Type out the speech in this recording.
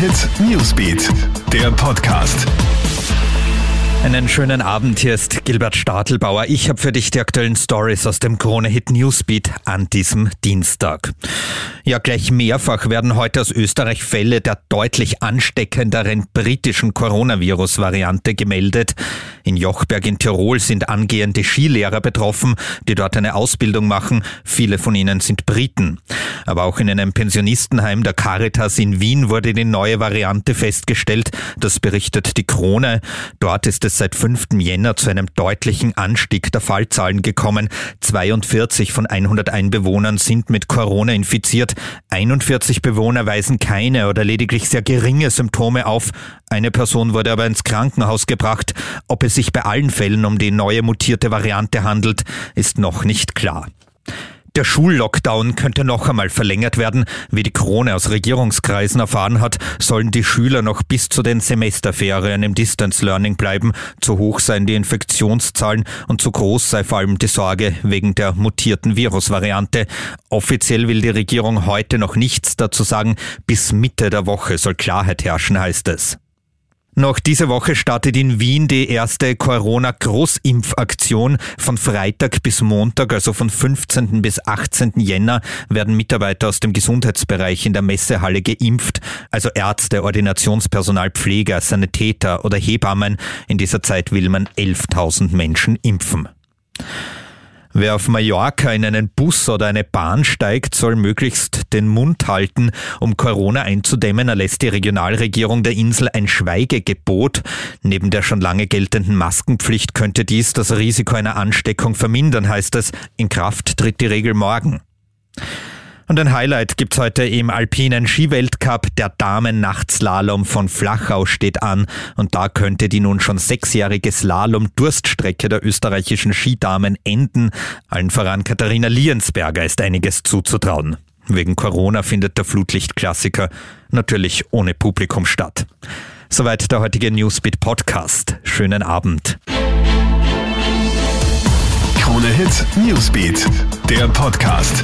Hit Newsbeat, der Podcast. Einen schönen Abend, hier ist Gilbert Stadelbauer. Ich habe für dich die aktuellen Stories aus dem Krone-Hit Newsbeat an diesem Dienstag. Ja, gleich mehrfach werden heute aus Österreich Fälle der deutlich ansteckenderen britischen Coronavirus-Variante gemeldet. In Jochberg in Tirol sind angehende Skilehrer betroffen, die dort eine Ausbildung machen. Viele von ihnen sind Briten. Aber auch in einem Pensionistenheim der Caritas in Wien wurde die neue Variante festgestellt. Das berichtet die Krone. Dort ist es seit 5. Jänner zu einem deutlichen Anstieg der Fallzahlen gekommen. 42 von 101 Bewohnern sind mit Corona infiziert. 41 Bewohner weisen keine oder lediglich sehr geringe Symptome auf. Eine Person wurde aber ins Krankenhaus gebracht. Ob es sich bei allen Fällen um die neue mutierte Variante handelt, ist noch nicht klar. Der Schullockdown könnte noch einmal verlängert werden. Wie die Krone aus Regierungskreisen erfahren hat, sollen die Schüler noch bis zu den Semesterferien im Distance Learning bleiben. Zu hoch seien die Infektionszahlen und zu groß sei vor allem die Sorge wegen der mutierten Virusvariante. Offiziell will die Regierung heute noch nichts dazu sagen. Bis Mitte der Woche soll Klarheit herrschen, heißt es. Noch diese Woche startet in Wien die erste Corona-Großimpfaktion. Von Freitag bis Montag, also von 15. bis 18. Jänner, werden Mitarbeiter aus dem Gesundheitsbereich in der Messehalle geimpft, also Ärzte, Ordinationspersonal, Pfleger, Sanitäter oder Hebammen. In dieser Zeit will man 11.000 Menschen impfen. Wer auf Mallorca in einen Bus oder eine Bahn steigt, soll möglichst den Mund halten. Um Corona einzudämmen, erlässt die Regionalregierung der Insel ein Schweigegebot. Neben der schon lange geltenden Maskenpflicht könnte dies das Risiko einer Ansteckung vermindern, heißt es. In Kraft tritt die Regel morgen. Und ein Highlight gibt's heute im alpinen Skiweltcup. Der Damen-Nachtslalom von Flachau steht an. Und da könnte die nun schon sechsjährige Slalom-Durststrecke der österreichischen Skidamen enden. Allen voran Katharina Liensberger ist einiges zuzutrauen. Wegen Corona findet der Flutlichtklassiker natürlich ohne Publikum statt. Soweit der heutige Newsbeat Podcast. Schönen Abend. Krone Hit Newsbeat, der Podcast.